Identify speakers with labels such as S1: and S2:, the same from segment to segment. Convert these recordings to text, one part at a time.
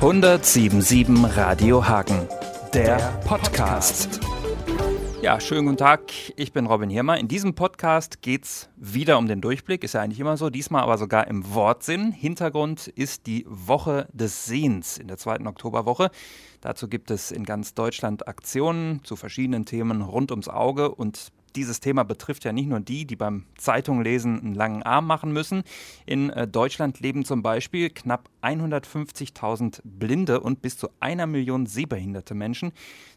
S1: 1077 Radio Hagen, der, Podcast. Ja, schönen guten Tag. Ich bin Robin Hirmer. In diesem Podcast geht es wieder um den Durchblick. Ist ja eigentlich immer so, diesmal aber sogar im Wortsinn. Hintergrund ist die Woche des Sehens in der zweiten Oktoberwoche. Dazu gibt es in ganz Deutschland Aktionen zu verschiedenen Themen rund ums Auge und dieses Thema betrifft ja nicht nur die, die beim Zeitunglesen einen langen Arm machen müssen. In äh, Deutschland leben zum Beispiel knapp 150.000 blinde und bis zu einer Million sehbehinderte Menschen.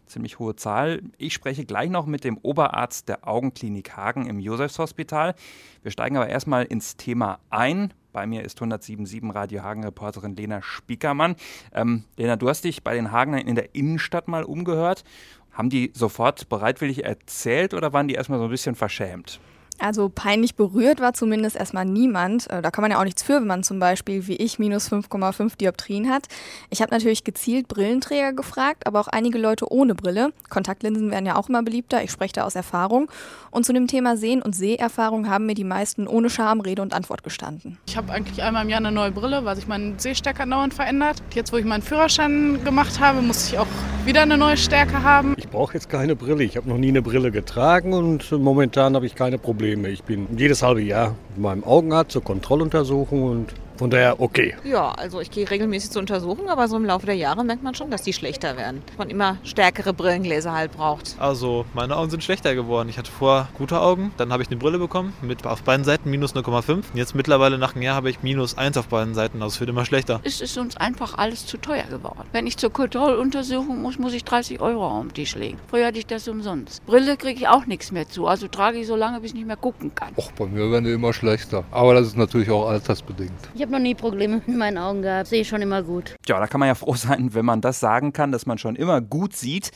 S1: Ziemlich hohe Zahl. Ich spreche gleich noch mit dem Oberarzt der Augenklinik Hagen im Josefshospital. Wir steigen aber erstmal ins Thema ein. Bei mir ist 107.7 Radio Hagen-Reporterin Lena Spiekermann. Ähm, Lena, du hast dich bei den Hagenern in der Innenstadt mal umgehört haben die sofort bereitwillig erzählt oder waren die erstmal so ein bisschen verschämt?
S2: Also peinlich berührt war zumindest erstmal niemand. Äh, da kann man ja auch nichts für, wenn man zum Beispiel wie ich minus 5,5 Dioptrien hat. Ich habe natürlich gezielt Brillenträger gefragt, aber auch einige Leute ohne Brille. Kontaktlinsen werden ja auch immer beliebter. Ich spreche da aus Erfahrung. Und zu dem Thema Sehen und Seherfahrung haben mir die meisten ohne Scham Rede und Antwort gestanden.
S3: Ich habe eigentlich einmal im Jahr eine neue Brille, weil sich mein Sehstärke dauernd verändert. Jetzt, wo ich meinen Führerschein gemacht habe, muss ich auch wieder eine neue Stärke haben.
S4: Ich brauche jetzt keine Brille. Ich habe noch nie eine Brille getragen und momentan habe ich keine Probleme. Ich bin jedes halbe Jahr mit meinem Augenarzt zur Kontrolluntersuchung und von daher okay.
S5: Ja, also ich gehe regelmäßig zur Untersuchung, aber so im Laufe der Jahre merkt man schon, dass die schlechter werden. Man immer stärkere Brillengläser halt braucht.
S6: Also meine Augen sind schlechter geworden. Ich hatte vorher gute Augen, dann habe ich eine Brille bekommen mit auf beiden Seiten minus 0,5. Jetzt mittlerweile nach einem Jahr habe ich minus 1 auf beiden Seiten. Also es wird immer schlechter.
S7: Es ist uns einfach alles zu teuer geworden. Wenn ich zur Kontrolluntersuchung muss, muss ich 30 Euro auf den Tisch legen. Früher hatte ich das umsonst. Brille kriege ich auch nichts mehr zu. Also trage ich so lange, bis ich nicht mehr gucken kann.
S8: Och, bei mir werden die immer schlechter. Aber das ist natürlich auch altersbedingt.
S9: Ich habe noch nie Probleme mit meinen Augen gehabt. Sehe schon immer gut.
S1: Ja, da kann man ja froh sein, wenn man das sagen kann, dass man schon immer gut sieht.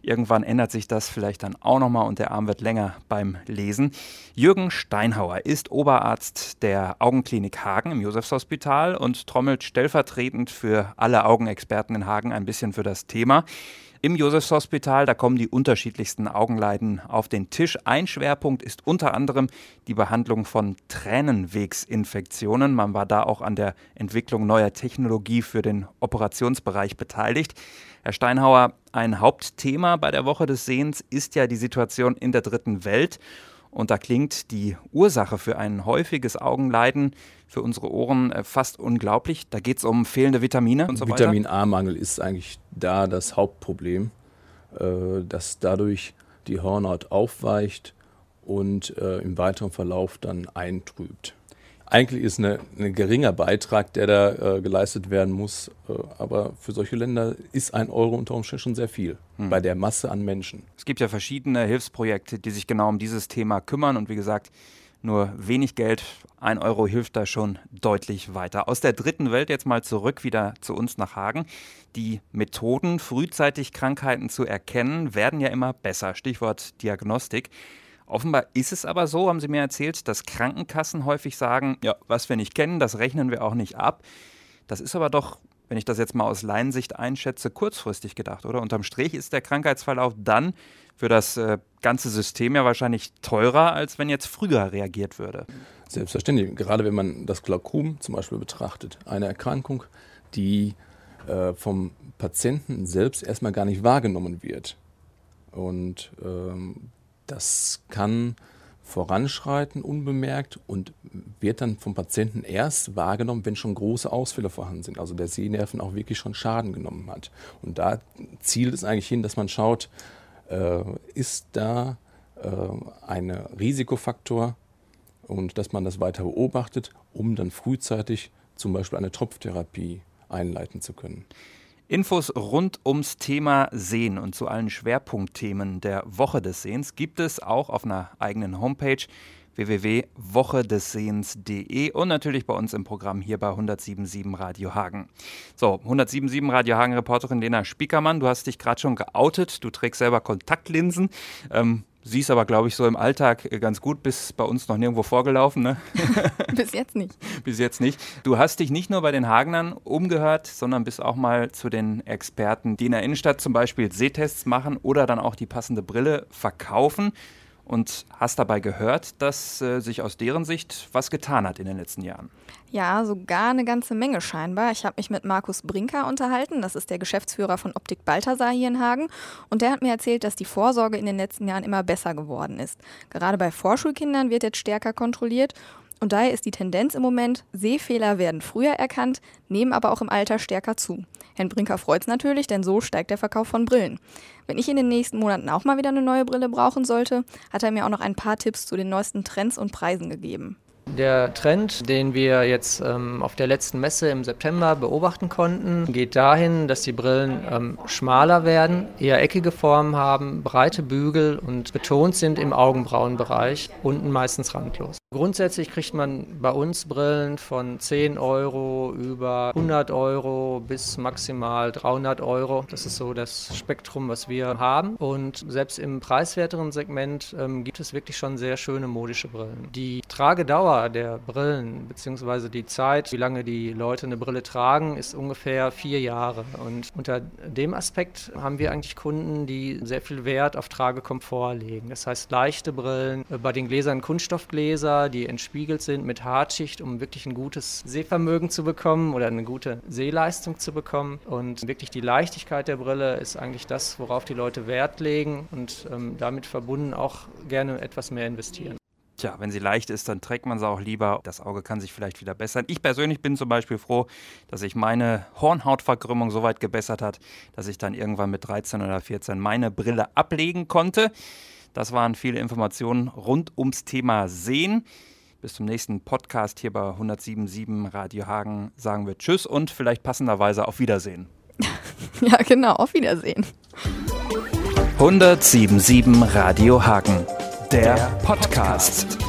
S1: Irgendwann ändert sich das vielleicht dann auch nochmal und der Arm wird länger beim Lesen. Jürgen Steinhauer ist Oberarzt der Augenklinik Hagen im Josefshospital und trommelt stellvertretend für alle Augenexperten in Hagen ein bisschen für das Thema. Im Josefshospital, da kommen die unterschiedlichsten Augenleiden auf den Tisch. Ein Schwerpunkt ist unter anderem die Behandlung von Tränenwegsinfektionen. Man war da auch an der Entwicklung neuer Technologie für den Operationsbereich beteiligt. Herr Steinhauer, ein Hauptthema bei der Woche des Sehens ist ja die Situation in der dritten Welt. Und da klingt die Ursache für ein häufiges Augenleiden für unsere Ohren äh, fast unglaublich. Da geht es um fehlende Vitamine und so
S10: weiter. Vitamin A-Mangel ist eigentlich da das Hauptproblem, äh, dass dadurch die Hornhaut aufweicht und äh, im weiteren Verlauf dann eintrübt. Eigentlich ist ein eine geringer Beitrag, der da äh, geleistet werden muss, äh, aber für solche Länder ist ein Euro unter Umständen schon sehr viel hm. bei der Masse an Menschen.
S1: Es gibt ja verschiedene Hilfsprojekte, die sich genau um dieses Thema kümmern und wie gesagt, nur wenig Geld, ein Euro hilft da schon deutlich weiter. Aus der dritten Welt jetzt mal zurück wieder zu uns nach Hagen. Die Methoden, frühzeitig Krankheiten zu erkennen, werden ja immer besser. Stichwort Diagnostik. Offenbar ist es aber so, haben Sie mir erzählt, dass Krankenkassen häufig sagen, ja, was wir nicht kennen, das rechnen wir auch nicht ab. Das ist aber doch, wenn ich das jetzt mal aus Laiensicht einschätze, kurzfristig gedacht, oder? Unterm Strich ist der Krankheitsverlauf dann für das äh, ganze System ja wahrscheinlich teurer, als wenn jetzt früher reagiert würde.
S10: Selbstverständlich, gerade wenn man das Glaukom zum Beispiel betrachtet, eine Erkrankung, die äh, vom Patienten selbst erstmal gar nicht wahrgenommen wird. Und ähm, das kann voranschreiten unbemerkt und wird dann vom Patienten erst wahrgenommen, wenn schon große Ausfälle vorhanden sind, also der Sehnerven auch wirklich schon Schaden genommen hat. Und da zielt es eigentlich hin, dass man schaut, äh, ist da äh, ein Risikofaktor und dass man das weiter beobachtet, um dann frühzeitig zum Beispiel eine Tropftherapie einleiten zu können.
S1: Infos rund ums Thema Sehen und zu allen Schwerpunktthemen der Woche des Sehens gibt es auch auf einer eigenen Homepage www.wochedessehens.de und natürlich bei uns im Programm hier bei 1077 Radio Hagen. So, 1077 Radio Hagen Reporterin Lena Spiekermann, du hast dich gerade schon geoutet, du trägst selber Kontaktlinsen. Ähm, siehst aber, glaube ich, so im Alltag äh, ganz gut, bis bei uns noch nirgendwo vorgelaufen, ne?
S2: bis jetzt nicht.
S1: Bis jetzt nicht. Du hast dich nicht nur bei den Hagenern umgehört, sondern bist auch mal zu den Experten, die in der Innenstadt zum Beispiel Sehtests machen oder dann auch die passende Brille verkaufen. Und hast dabei gehört, dass äh, sich aus deren Sicht was getan hat in den letzten Jahren.
S2: Ja, sogar eine ganze Menge scheinbar. Ich habe mich mit Markus Brinker unterhalten, das ist der Geschäftsführer von Optik Balthasar hier in Hagen, und der hat mir erzählt, dass die Vorsorge in den letzten Jahren immer besser geworden ist. Gerade bei Vorschulkindern wird jetzt stärker kontrolliert und daher ist die Tendenz im Moment, Sehfehler werden früher erkannt, nehmen aber auch im Alter stärker zu. Herrn Brinker freut es natürlich, denn so steigt der Verkauf von Brillen. Wenn ich in den nächsten Monaten auch mal wieder eine neue Brille brauchen sollte, hat er mir auch noch ein paar Tipps zu den neuesten Trends und Preisen gegeben.
S11: Der Trend, den wir jetzt ähm, auf der letzten Messe im September beobachten konnten, geht dahin, dass die Brillen ähm, schmaler werden, eher eckige Formen haben, breite Bügel und betont sind im Augenbrauenbereich, unten meistens randlos. Grundsätzlich kriegt man bei uns Brillen von 10 Euro über 100 Euro bis maximal 300 Euro. Das ist so das Spektrum, was wir haben. Und selbst im preiswerteren Segment ähm, gibt es wirklich schon sehr schöne modische Brillen. Die Tragedauer der Brillen, beziehungsweise die Zeit, wie lange die Leute eine Brille tragen, ist ungefähr vier Jahre. Und unter dem Aspekt haben wir eigentlich Kunden, die sehr viel Wert auf Tragekomfort legen. Das heißt, leichte Brillen, äh, bei den Gläsern Kunststoffgläser, die entspiegelt sind mit Hartschicht, um wirklich ein gutes Sehvermögen zu bekommen oder eine gute Sehleistung zu bekommen. Und wirklich die Leichtigkeit der Brille ist eigentlich das, worauf die Leute Wert legen und ähm, damit verbunden auch gerne etwas mehr investieren.
S1: Tja, wenn sie leicht ist, dann trägt man sie auch lieber. Das Auge kann sich vielleicht wieder bessern. Ich persönlich bin zum Beispiel froh, dass sich meine Hornhautverkrümmung so weit gebessert hat, dass ich dann irgendwann mit 13 oder 14 meine Brille ablegen konnte. Das waren viele Informationen rund ums Thema Sehen. Bis zum nächsten Podcast hier bei 107.7 Radio Hagen sagen wir Tschüss und vielleicht passenderweise auf Wiedersehen.
S2: ja, genau, auf Wiedersehen.
S1: 107.7 Radio Hagen der Podcast.